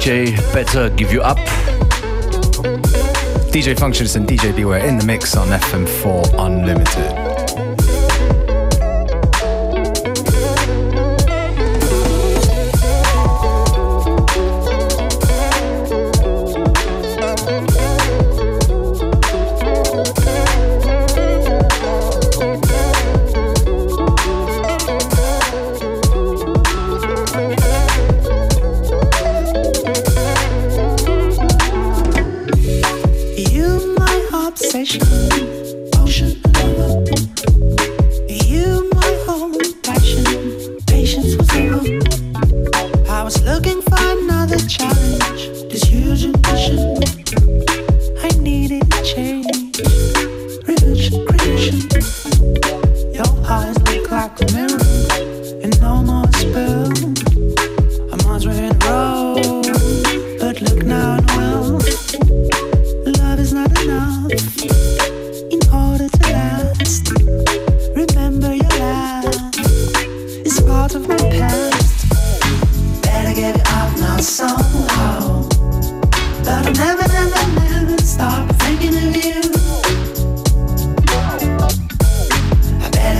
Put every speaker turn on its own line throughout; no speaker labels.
FKJ, Better Give You Up.
DJ Functionist and DJ Beware in the mix on FM4 Unlimited.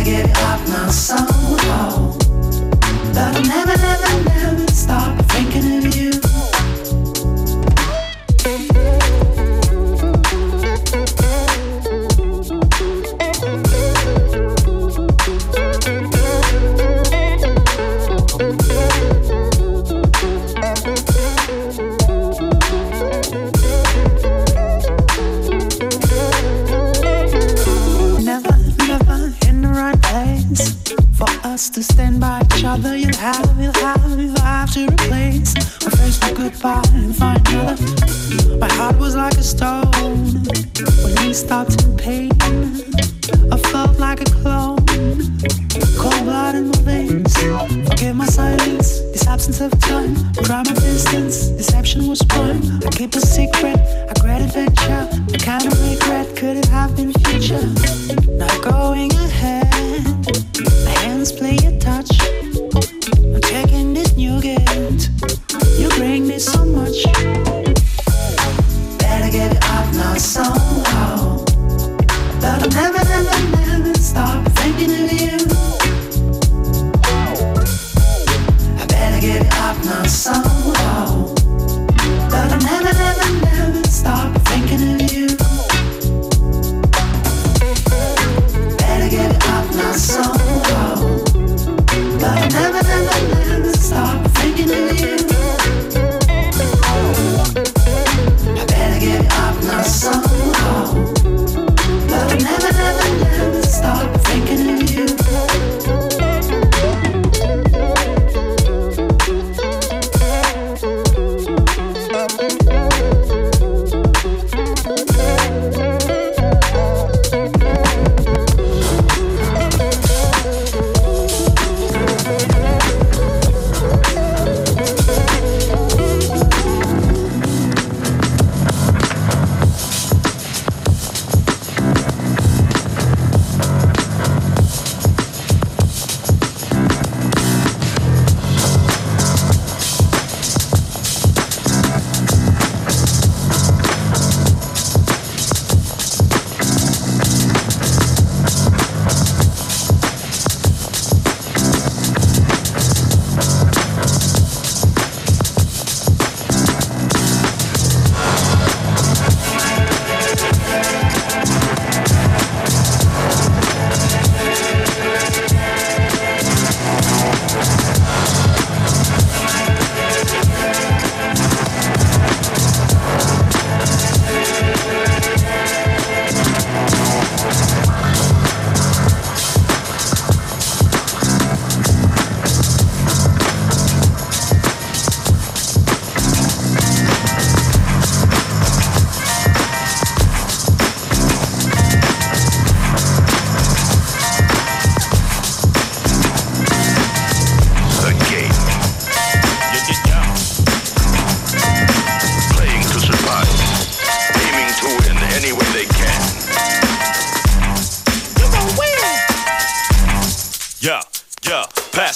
Yeah, yeah.
Pass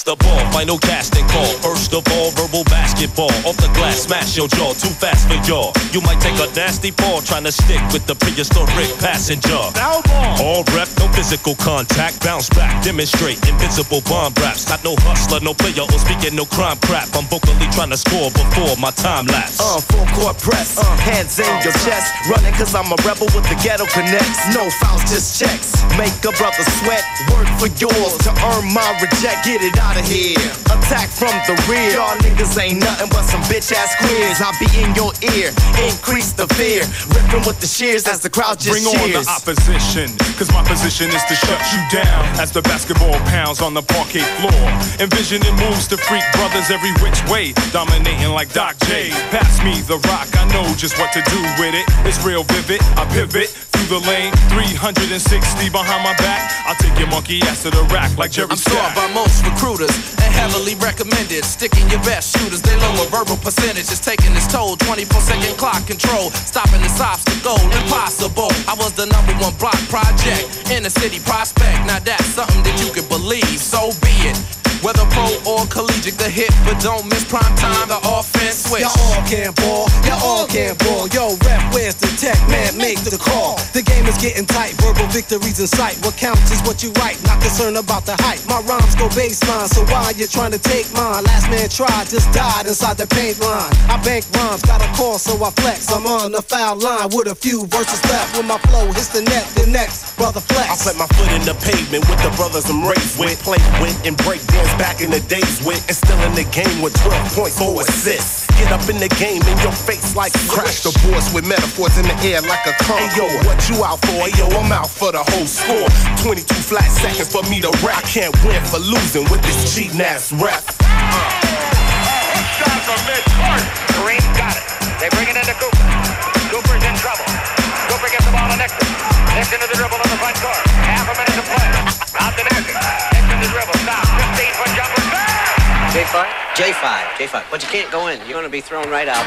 the ball, final casting call. First of all, verbal basketball. Off the glass, smash your jaw. Too fast for y'all. You might take a nasty fall trying to stick with the prehistoric passenger. All rep, no physical contact. Bounce back, demonstrate invincible bomb raps. Not no hustler, no player, or speaking no crime crap. I'm vocally trying to score before my time lapse.
Uh, full court press, uh, hands in your chest. Running cause I'm a rebel with the ghetto connects. No fouls, just checks. Make a brother sweat. Work for yours to earn my reject. Get it out of here. Attack from the rear. Y'all niggas ain't nothing but some bitch ass queers. I'll be in your ear. Increase the fear. Ripping with the shears as the crowd just
Bring
cheers.
on the opposition, cause my position is to shut you down as the basketball pounds on the parquet floor. Envisioning moves to freak brothers every which way, dominating like Doc J. Pass me the rock, I know just what to do with it. It's real vivid, I pivot through the lane, 360 behind my back. I'll take your monkey ass to the rack like Jerry
I'm sought by most recruiters and heavily recommended. Sticking your best shooters, they lower verbal percentages, taking its toll. 24 second clock control, stopping this obstacle, impossible. I was the number one block project in the city prospect. Now that's something that you can believe, so be it. Whether pro or collegiate, the hit, but don't miss prime time, the offense switch.
Y'all all can ball, y'all all can ball. Yo, rep, where's the tech? Man, make the call. The game is getting tight, verbal victories in sight. What counts is what you write, not concerned about the hype. My rhymes go baseline, so why you trying to take mine? Last man tried, just died inside the paint line. I bank rhymes, got a call, so I flex. I'm on the foul line with a few verses left. When my flow hits the net, the next brother flex.
I put my foot in the pavement with the brothers I'm raised with, played with, and break dance back in the days when and still in the game with 12 points, four assists. Get up in the game in your face like crash the boards with metaphors in the air like a car. Yo, what you out for? Hey yo, I'm out for the whole score. 22 flat seconds for me to rap. I can't win for losing with this cheating ass rap.
Kareem got it. They bring it into Cooper. Cooper's in trouble. Cooper gets the ball to Nixon. Nixon to the dribble on the front court. Half a minute to play. Out to
J5? J5, J5. But you can't go in. You're going to be thrown right out.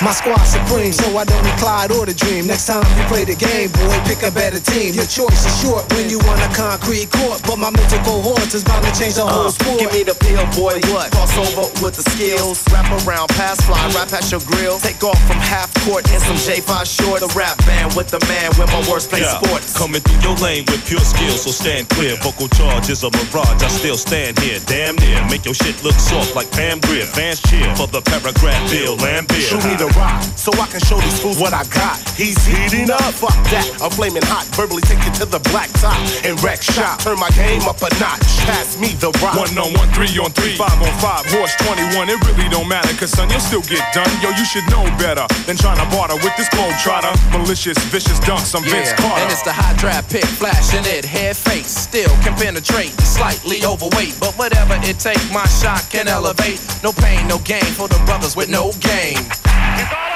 My squad supreme, so I don't need Clyde or the dream. Next time you play the game, boy, pick a better team. Your choice is short when you want a concrete court, but my mental cohorts is bound to change the whole uh, sport.
Give me the pill, boy. What? Cross over with the skills. Wrap around, pass fly, right past your grill. Take off from half court in some J5 short. The rap band with the man with my worst play
Yeah,
sports.
Coming through your lane with pure skill, so stand clear. Vocal charge is a mirage. I still stand here, damn near. Make your shit look soft like Pam Grier. Fans cheer for the paragraph Bill Laimbeer.
Shoot me the rock, so I can show these fools what I got. He's heating up, fuck that. I'm flaming hot, verbally take it to the black top and wreck shop. Turn my game up a notch. Pass me the rock.
One on one, three on three, five on five, horse 21. It really don't matter, cause son, you'll still get done. Yo, you should know better than trying to barter with this globe trotter. Malicious, vicious dunks, I'm Vince Carter.
and it's the high draft pick, flashing it, head fake. Still can penetrate, slightly overweight, but whatever it take, my shot can elevate. No pain, no gain for the brothers with no game.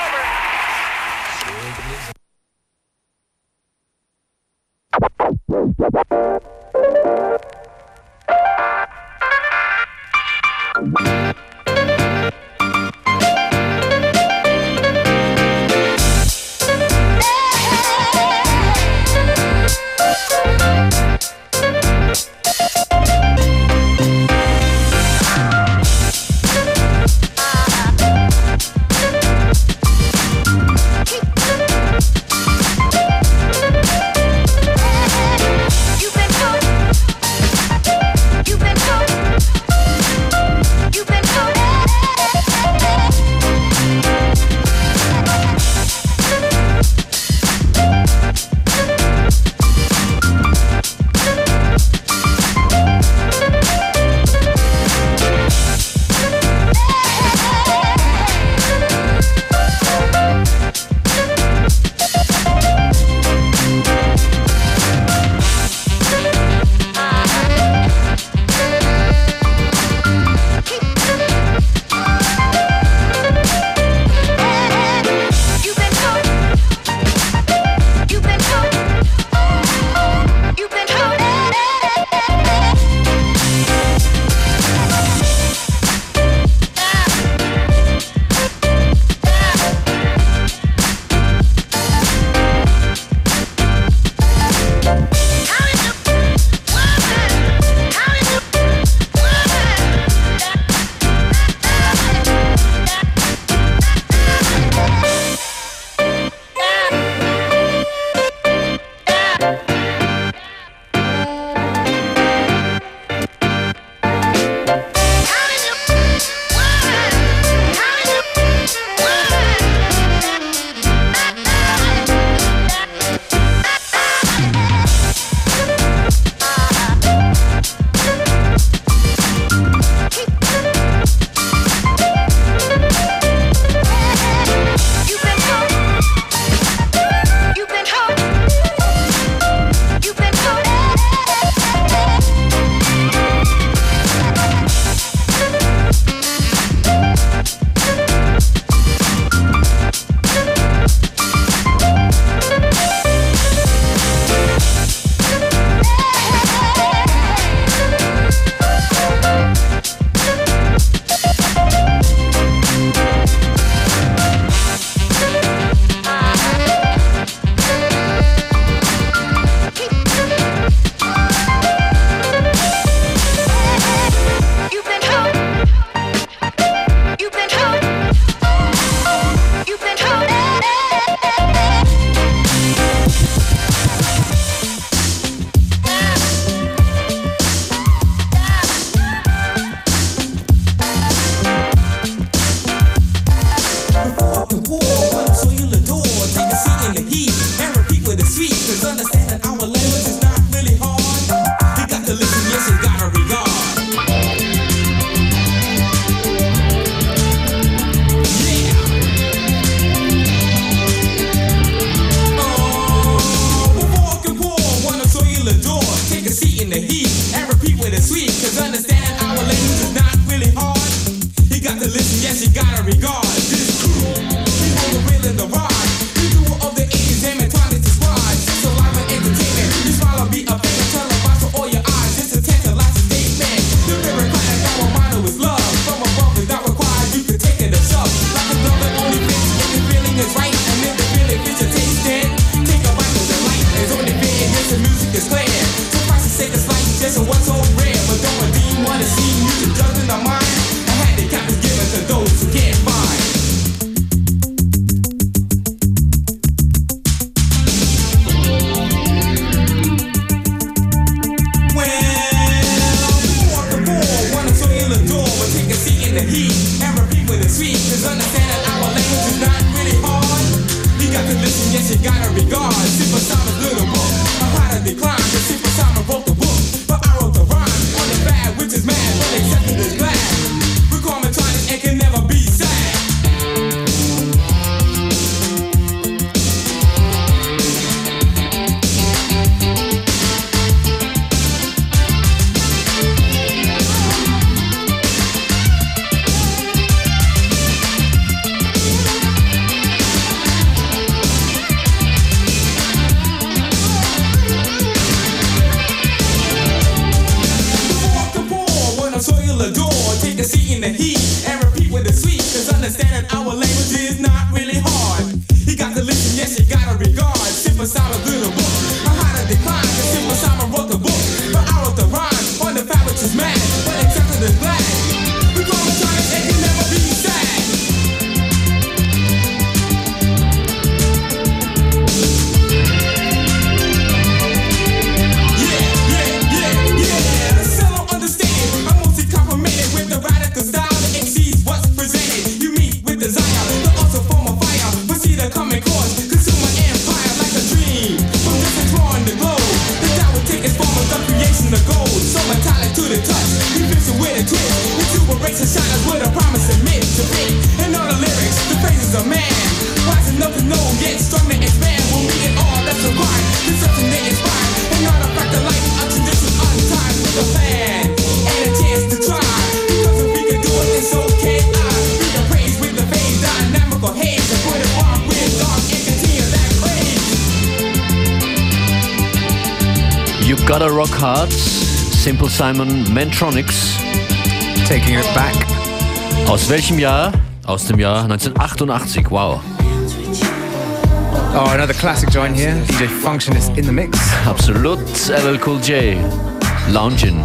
Simon Mantronics.
Taking it back.
Aus welchem Jahr? Aus dem Jahr 1988. Wow.
Oh, another classic joint here. DJ Functionist in the mix.
Absolut. LL Cool J. Lounging.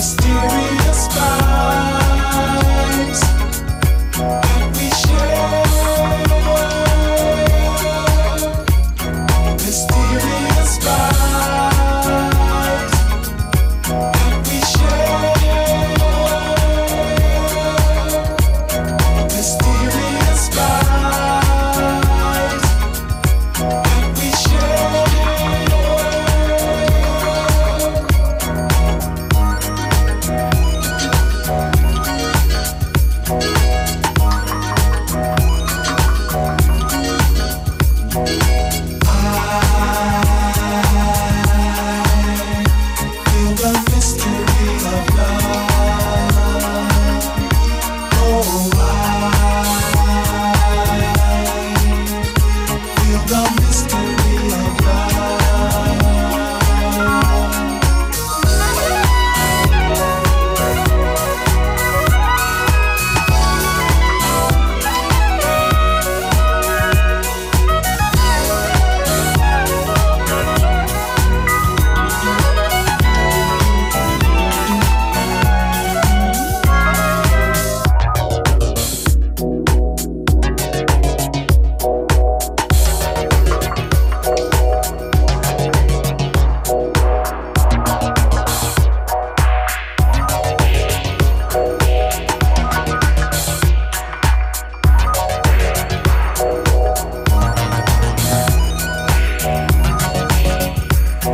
mysterious.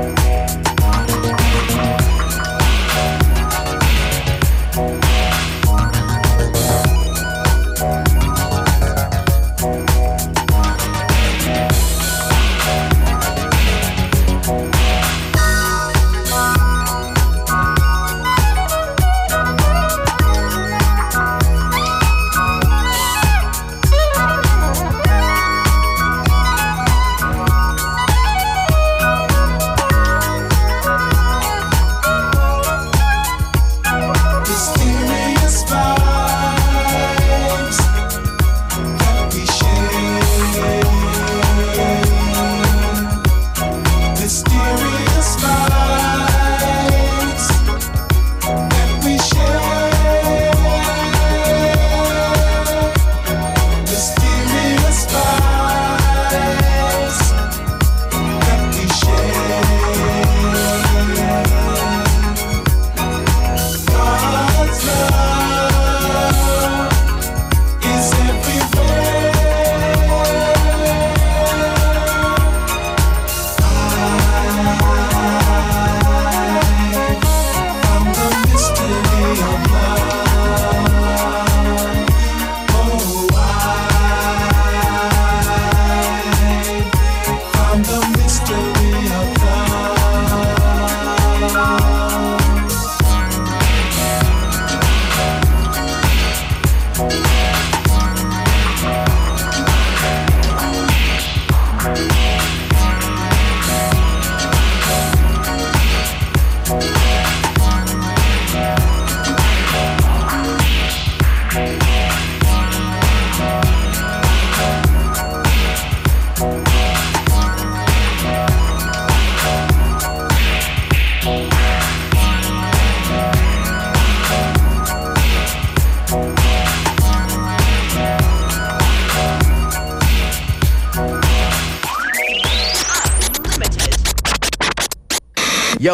Música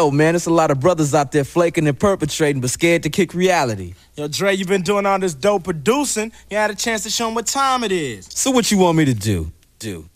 Yo, man, it's a lot of brothers out there flaking and perpetrating, but scared to kick reality.
Yo, Dre, you been doing all this dope producing. You had a chance to show them what time it is.
So what you want me to do? Do.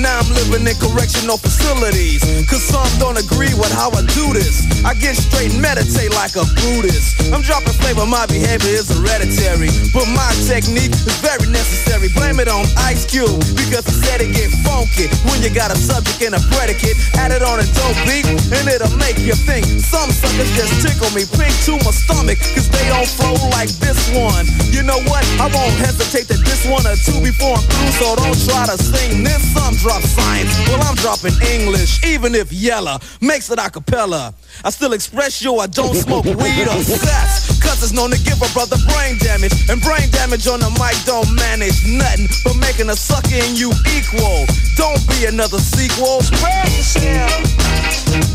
Living in correctional facilities. Cause some don't agree with how I do this. I get straight and meditate like a Buddhist. I'm dropping flavor, my behavior is hereditary. But my technique is very necessary. Blame it on Ice Cube because he said it get funky when you got a subject and a predicate. Add it on a dope beat and it'll make you think. Some suckers just tickle me pink to my stomach cause they don't flow like this one. You know what? I won't hesitate to diss one or two before I'm through, so don't try to sing this. Some drop science. Well, I'm dropping English, even if Yella makes it a cappella. I still express yo, I don't smoke weed or sex. Cause it's known to give a brother brain damage. And brain damage on the mic don't manage nothing but making a sucker in you equal. Don't be another sequel. Spread yourself.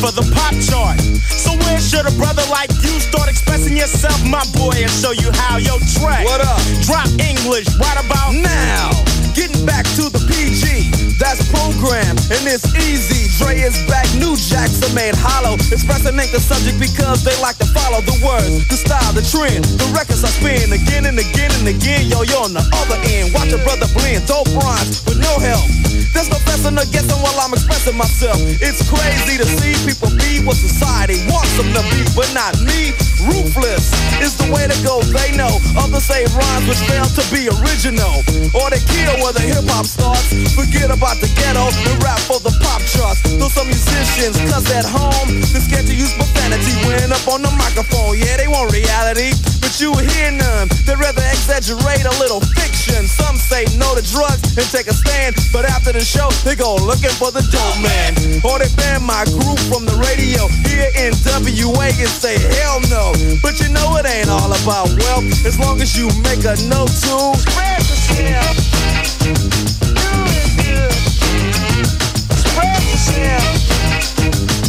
For the pop chart. So where should a brother like you start expressing yourself, my boy, and show you how? Yo, track?
What up?
Drop English right about
now. Getting back to the PG, that's program, and it's easy. Dre is back, new jacks are made hollow. Expressing ain't the subject because they like to follow the words, the style, the trend. The records I spin again and again and again. Yo, you're on the other end. Watch a brother blend, dope rhymes with no help. There's no fessing or guessing while I'm expressing myself. It's crazy to see people be what society wants them to be, but not me. Ruthless is the way to go, they know. Others say rhymes which fail to be original. Or they kill where the hip hop starts. Forget about the ghetto and rap for the pop charts. Though some musicians, cause at home, they're scared to use profanity when up on the microphone. Yeah, they want reality, but you hear none. They rather exaggerate a little fiction. Some say no to drugs and take a stand, but after the the show, they go looking for the dope man. Or they ban my group from the radio here in WA and say hell no. But you know it ain't all about wealth as long as you make a note to spread yourself. Do Doing good.
Spread yourself.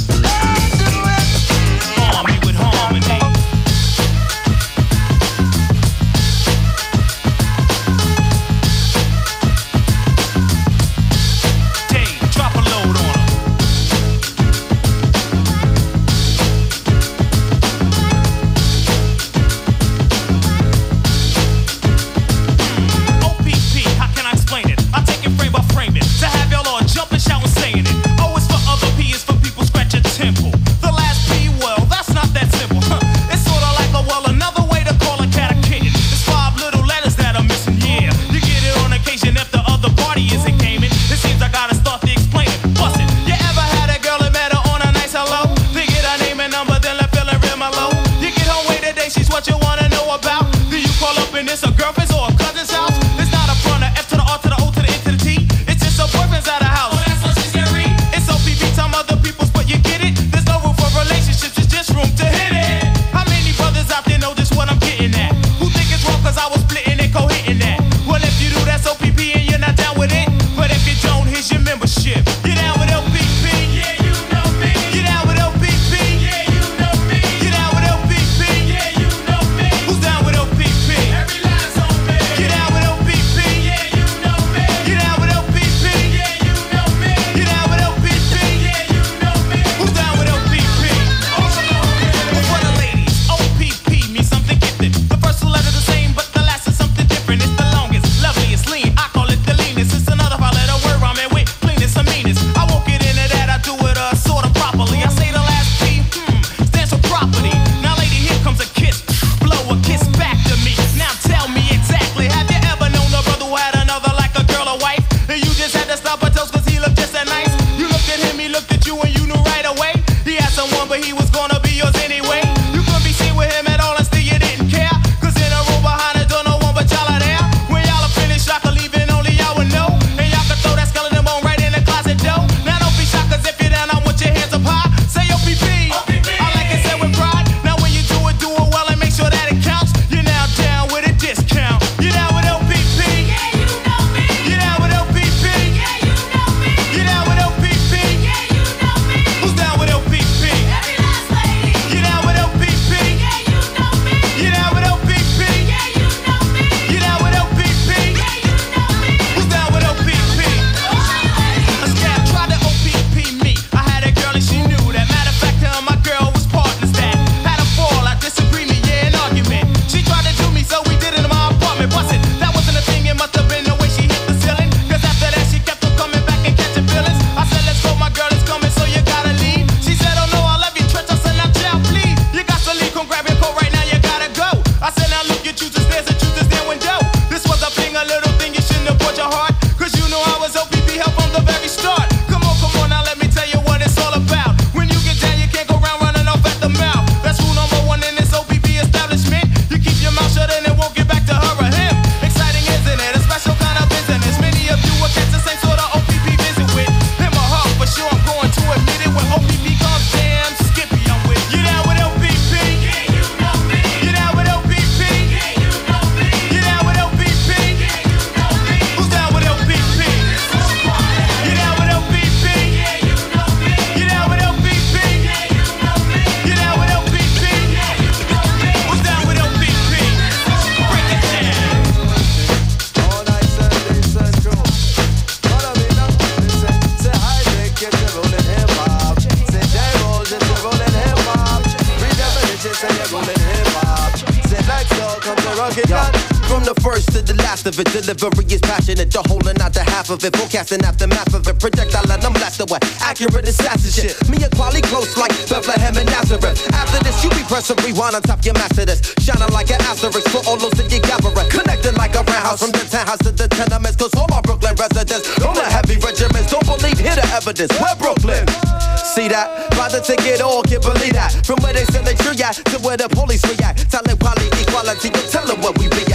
Of it. Forecasting aftermath of it. Projectile and I'm blasted with accurate assassin shit. Me and quality close like Bethlehem and Nazareth. After this, you be pressing rewind on top your master this. Shining like an asterisk for all those that you gather. Connecting like a roundhouse from the townhouse to the tenements. Cause all my Brooklyn residents, all the heavy regiments, don't believe, hear the evidence. We're Brooklyn. See that? Buy the ticket, all can't believe that. From where they send the tree at to where the police react. Telling quality, equality, you tell them what we be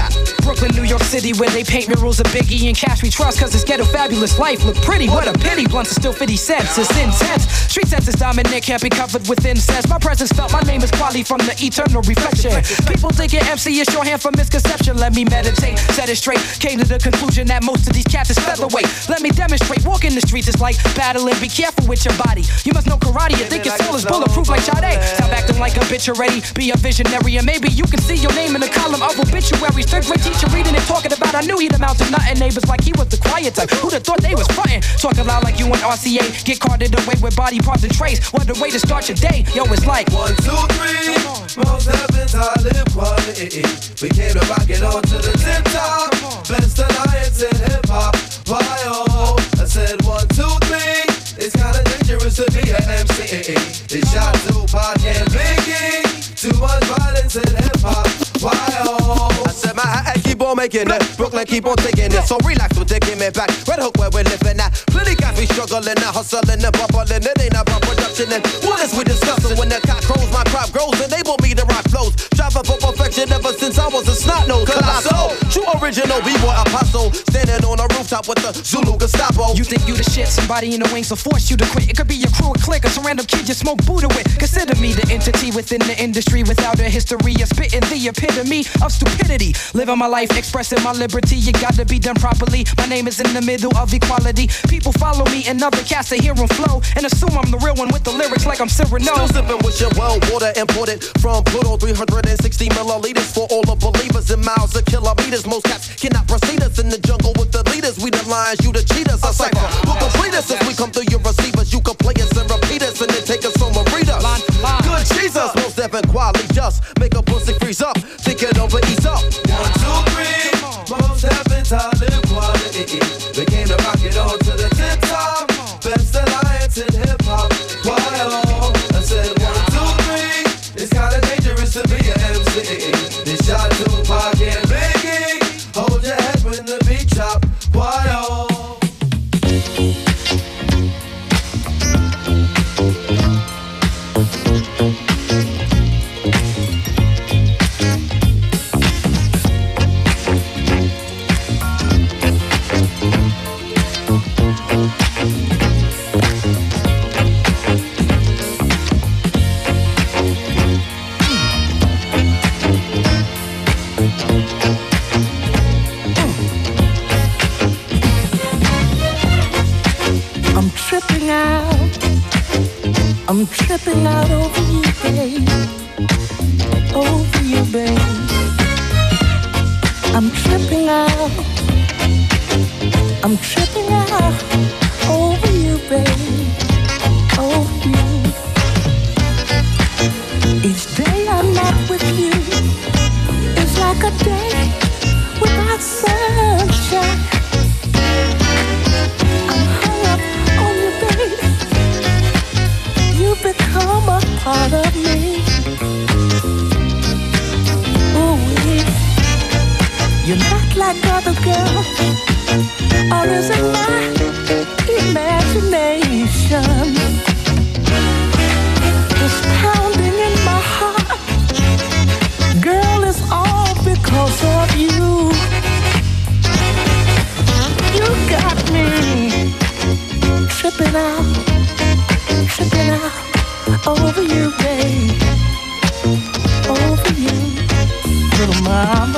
Brooklyn, New York City, where they paint murals of Biggie and Cash we trust, cause it's ghetto fabulous life. Look pretty, what a pity. Blunts are still 50 cents, it's intense. Street sense is dominant, can't be covered with incense. My presence felt, my name is quality from the eternal reflection. People think it MC is shorthand for misconception. Let me meditate, set it straight. Came to the conclusion that most of these cats is featherweight. Let me demonstrate, walking the streets is like battling. Be careful with your body. You must know karate, you think your soul is bulletproof like Sade. Stop acting like a bitch already, be a visionary, and maybe you can see your name in the column of obituaries. Third grade teacher reading and talking about, I knew he'd amount to nothing. Neighbors like he was the quiet type. Who'd have thought they was frontin'? Talking loud like you and RCA. Get carted away with body parts and trays. What a way to start your day. Yo, it's like
one, two, three. Most heavens I live quality. We came to rock it on to the tip top. Best alliance in hip hop. Why oh? I said one, two, three. It's kinda dangerous to be an MC. It's shot Tupac and Biggie. Too much violence in hip hop. Why oh?
I said my hat keep on making it. Brooklyn keep on taking it. So relax with taking me back. Red Hook where we're living at. Plenty guys we struggling and hustling and bubbling. It ain't about production and what is we discussing when the cock crows, my crop grows. Enable me to rock flows. Driving for perfection ever since I was a snot nose. Colossal, true original b-boy apostle. Standing on a rooftop with the Zulu Gestapo.
You think you the shit, somebody in the wings will force you to quit. It could be your crew, a clique, or some random kid you smoke Buddha with. Consider me the entity within the industry without a history of spitting the epitome of stupidity. Living my life, expressing my liberty. You gotta be done properly. My name is in the middle of equality. People follow me and other cats to hear them flow and assume I'm the real one with the lyrics like I'm Cyrano.
Still sipping with your well water imported from Pluto 360 milliliters for all the believers in miles of kilometers. Most cats cannot proceed us in the jungle with the leaders. We the lions, you the cheaters. I cipher. We'll complete us as we come through your receivers. You can play us and repeat us and then take us home and read us. Good Jesus, most step and quality just make a pussy freeze up. Think it over, ease up.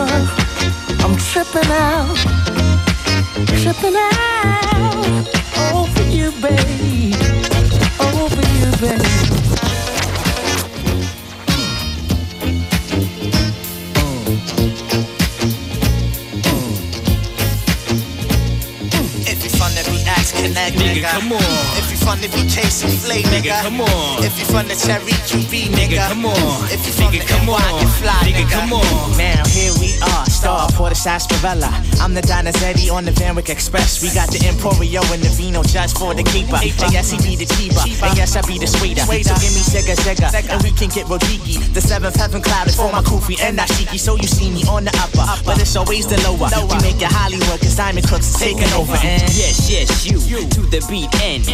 Mama. I'm tripping out, tripping out over you, babe, over you, babe.
If you fun to be asked, connect, nigga.
Nigga, come on.
If you BKC Flay, nigga.
come on.
If you from the Cherry QB, nigga.
come on.
If you from
Nigga,
the
come
NY,
on.
you fly,
Nigga,
nigga.
come on.
Now here we are, star for the sarsaparilla. I'm the Donizetti on the Van Wyck Express. We got the Emporio and the Vino just for the keeper. And yes, he be the cheaper. And yes, I be the sweeter. So give me Sega Sega, and we can get Rodiki. The seventh heaven cloud is for my Kufi and Dashiki. So you see me on the upper, but it's always the lower. We make it Hollywood, cause Diamond Cooks is taking over. And
Yes, yes, you to the beat end.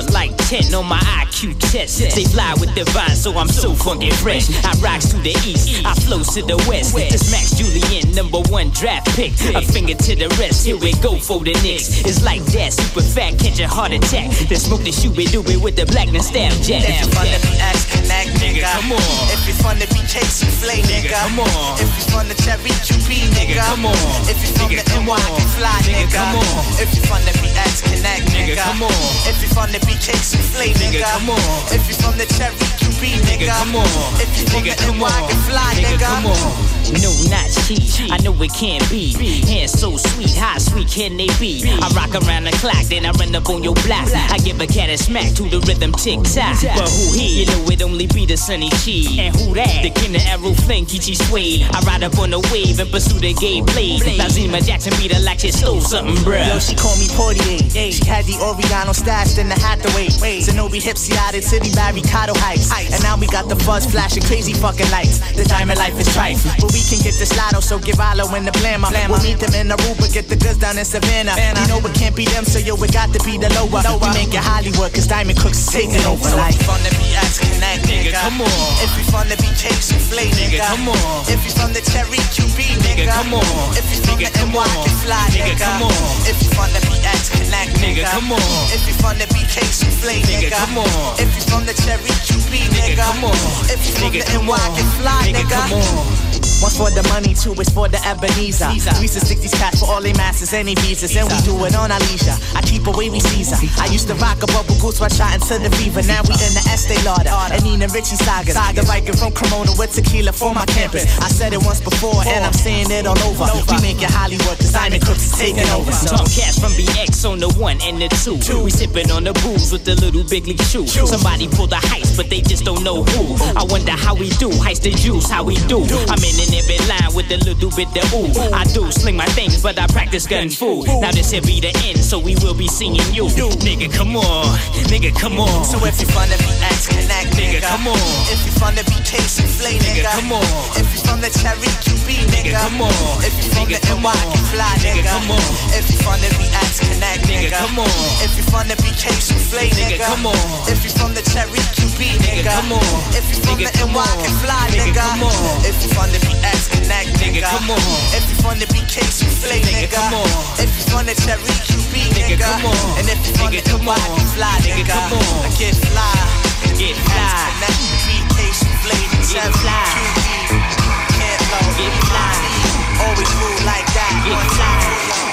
Scored like 10 on my IQ test. They fly with divine, so I'm so funky fresh. I rocks to the east, I flows to the west. This Max Julien, number one draft pick. A finger to the rest, here we go for the Knicks. It's like that, super fat, catch a heart attack. Then smoke the shoe do it with the blackness stab jack.
If you from the BX Connect, nigga.
come on.
If you from the BKC Flay, nigga.
come on.
If you from the Cherry QB, nigga.
come on.
If you from the NY, fly, nigga.
come on.
If you from the BX Connect, nigga.
come on.
If you from the BKC Flay, nigga.
come on.
If you from the Cherry QB, nigga.
come on.
If you from the
come
NY,
on.
you fly,
Nigga,
nigga.
come on. No, not cheat. I know it can't be. Hands so sweet, how sweet can they be? I rock around the clock, then I run up on your block. I give a cat a smack to the rhythm tick tock. But who he? You know it only be the sunny chi. And who that? The king of arrow fling, Kichi Suede. I ride up on the wave and pursue the gay blade. Lazima Jackson beat her like she stole something, bruh.
Yo, she called me Poitier. She had the Oriano stashed in the Hathaway. Zenobi Hipsy out City by Ricardo Heights. And now we got the fuzz flashing crazy fucking lights. The diamond life is trife. But we can get the slotto, so give Alo in the blammer. We'll meet them in Aruba, get the goods down in Savannah. You know it can't be them, so yo, it got to be the lower. We make it Hollywood, cause Diamond Cooks is taking over. So if you from the BX Connect, nigga.
come on.
If you from the BK Soufflé, nigga.
come on.
If you from the Cherry QB, nigga.
come on.
If you from the NY, fly,
Nigga, come on.
If you from the BX Connect,
Nigga, come on.
If you from the BK Soufflé,
Nigga,
nigga.
come on.
If you from the Cherry QB, nigga.
come on.
If you from
Nigga,
the NY,
on.
fly,
Nigga,
nigga.
come on.
One for the money, two is for the Ebenezer. We used to stick these cats for all they masters, any visas, and we do it on our leisure. I keep away we Caesar. I used to rock a bubble goose while shot into the fever. Now we in the Estee Lauder and Nina Ricci saga. The Viking from Cremona with tequila for my campus. I said it once before and I'm saying it all over. We make it Hollywood, cause Diamond Cooks is taking over.
Tom Cash from BX on the one and the two. We sipping on the booze with the little big league shoe. Somebody pulled the heist, but they just don't know who. I wonder how we do. Heist the juice, how we do. I'm in an every line with a little bit of ooh. I do sling my things, but I practice gun fu. Now this here be the end, so we will be seeing you. Nigga, come on. Nigga, come on.
So if you from the BX Connect, nigga,
come on.
If you from the BK Soufflé, nigga,
come on.
If you from the Cherry QB, nigga,
come on.
If you from the NY, you fly, nigga,
come on.
If you from the BX Connect, nigga,
come on.
If you from the BK Soufflé, nigga,
come on.
If you from the Cherry QB, nigga,
come on.
If you from the NY, you fly, nigga,
come on.
If you from the BX Connect, nigga,
come on.
If you from the BK Soufflé, nigga,
come on.
If you the Cherry QB, nigga,
come on.
And if you the NY, you fly, nigga,
come on.
I get fly.
Get fly.
Get fly. QB, can't low, Get fly. Always move like that.
Get fly.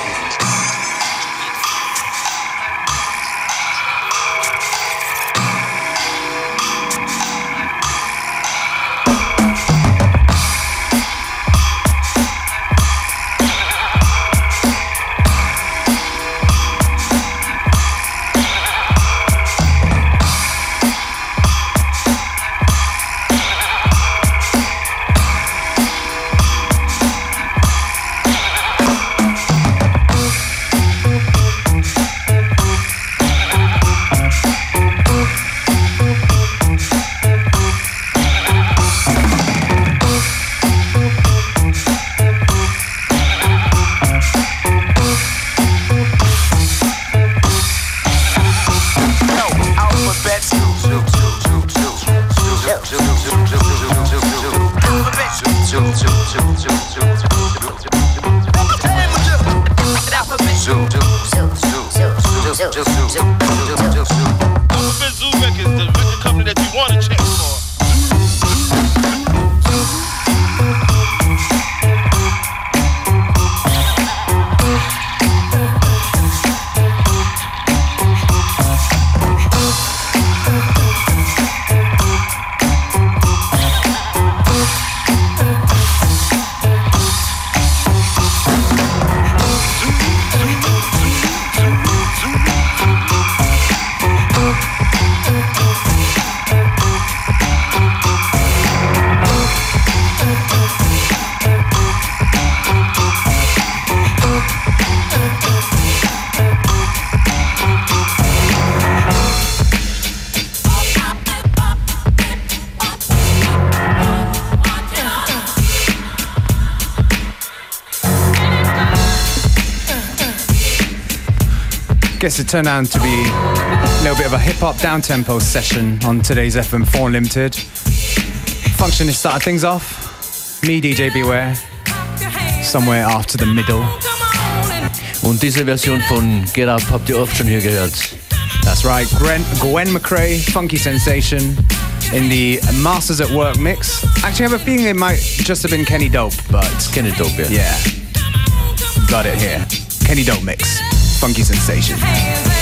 guess it turned out to be a little bit of a hip hop down tempo session on today's FM4 Limited. Functionist started things off. Me, DJ Beware. Somewhere after the middle.
Und diese Version von Get Up habt ihr oft schon hier gehört.
That's right, Gwen, Gwen McRae, Funky Sensation in the Masters at Work mix. Actually, I have a feeling it might just have been Kenny Dope, but.
It's Kenny Dope, yeah.
Yeah. Got it here. Kenny Dope mix funky sensation.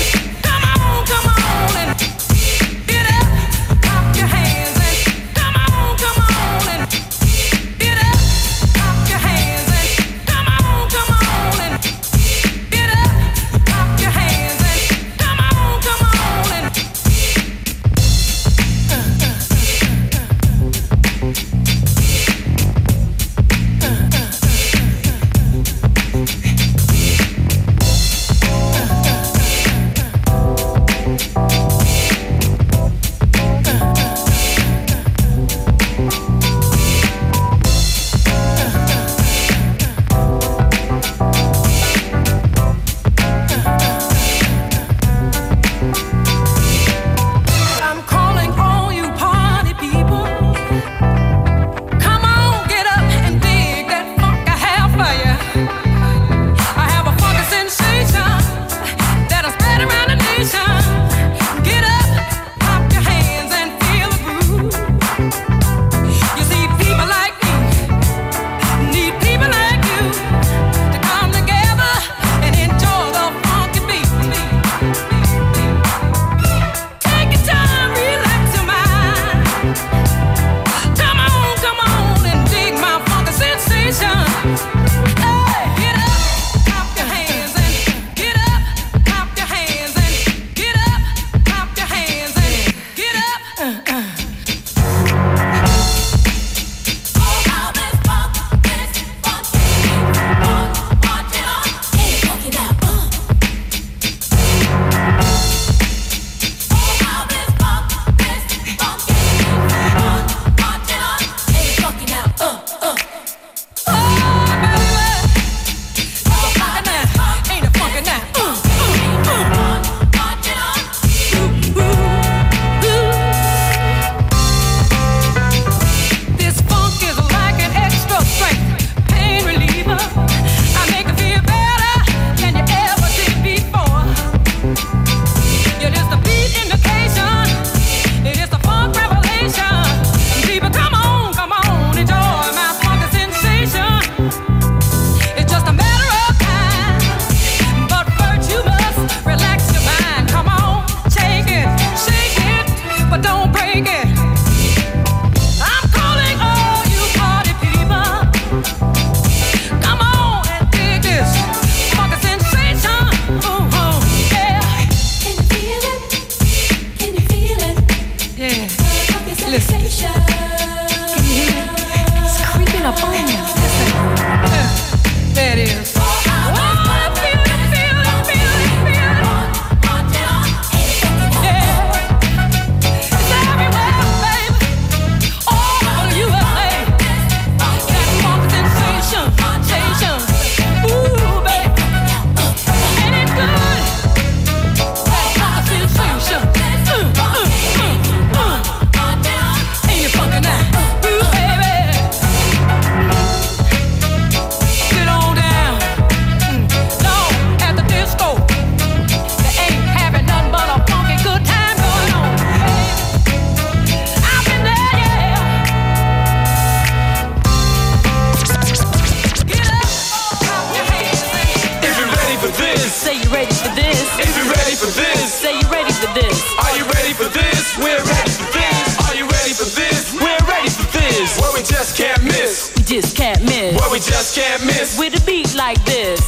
can't miss. Boy, we just can't miss.
With a beat like this.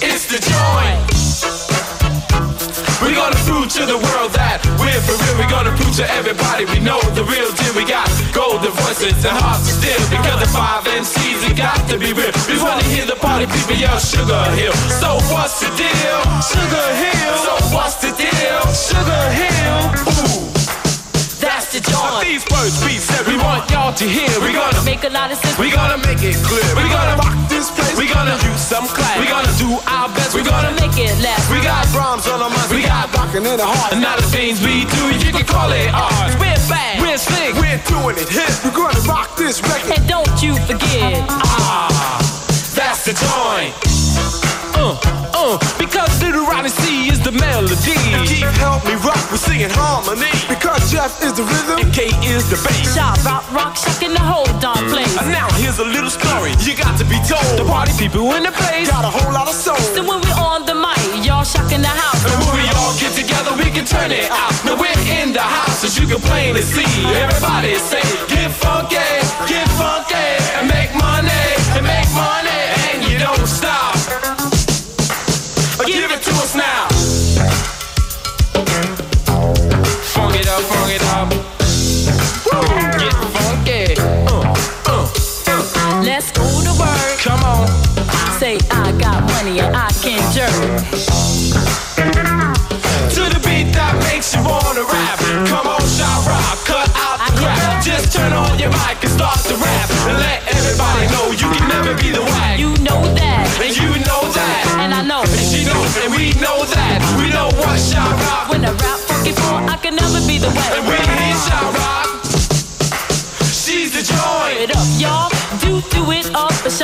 It's the joint. We're gonna prove to the world that we're for real. We're gonna prove to everybody we know the real deal. We got golden voices and hearts to steal. Because the five MCs, we got to be real. We wanna hear the party people yell Sugar Hill. So what's the deal? Sugar Hill. So what's the deal? Sugar Hill. That's. These words we said we want y'all to hear. We gonna
make a lot of sense.
we gonna make it clear. We gonna rock this place. We gonna use some class. We gonna do our best. We gonna
make it last.
We got rhymes on our minds. We got rockin' in the heart. And now the things we do, you can call it art.
We're back.
We're slick. We're doing it hip. We're gonna rock this record.
And don't you forget.
Ah, that's the joint. Uh, uh, because Little Rodney C is the melody. Keep help me rock, we're singing harmony. Because Jeff is the rhythm and K is the bass.
Shop, rock, rock, shocking the whole darn place.
And now here's a little story you got to be told. The party people in the place got a whole lot of soul.
So when we on the mic, y'all shocking the house.
And when we all get together, we can turn it out. Now we're in the house, as you can plainly see. Everybody say, get funky, get funky, and make money, and make money, and you don't stop. Come on.
Say I got money and I can jerk.
To the beat that makes you wanna rap. Come on, Sha-Rock, cut out the crap. Just turn on your mic and start to rap. And let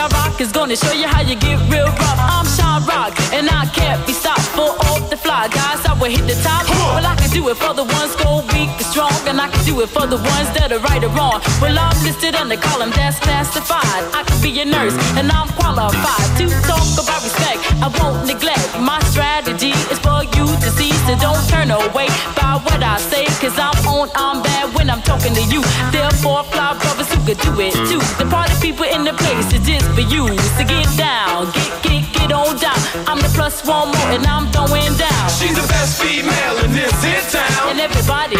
Rock
is gonna show you how you get real rough. I'm Sha-Rock, and I can't be stopped. Full off the fly, guys. I will hit the top. Well, I can do it for the ones go weak and strong, and I can do it for the ones that are right or wrong. Well, I'm listed the column that's classified. I can be a nurse, and I'm qualified to talk about respect. I won't neglect. My strategy is for you to see, so don't turn away by what I say, cause I'm on, I'm bad when I'm talking to you. Therefore, fly brothers could do it too. The party people in the place is just for you. So get down, get, get, get on down. I'm the plus one more, and I'm throwing down.
She's the best female in this here town.
And everybody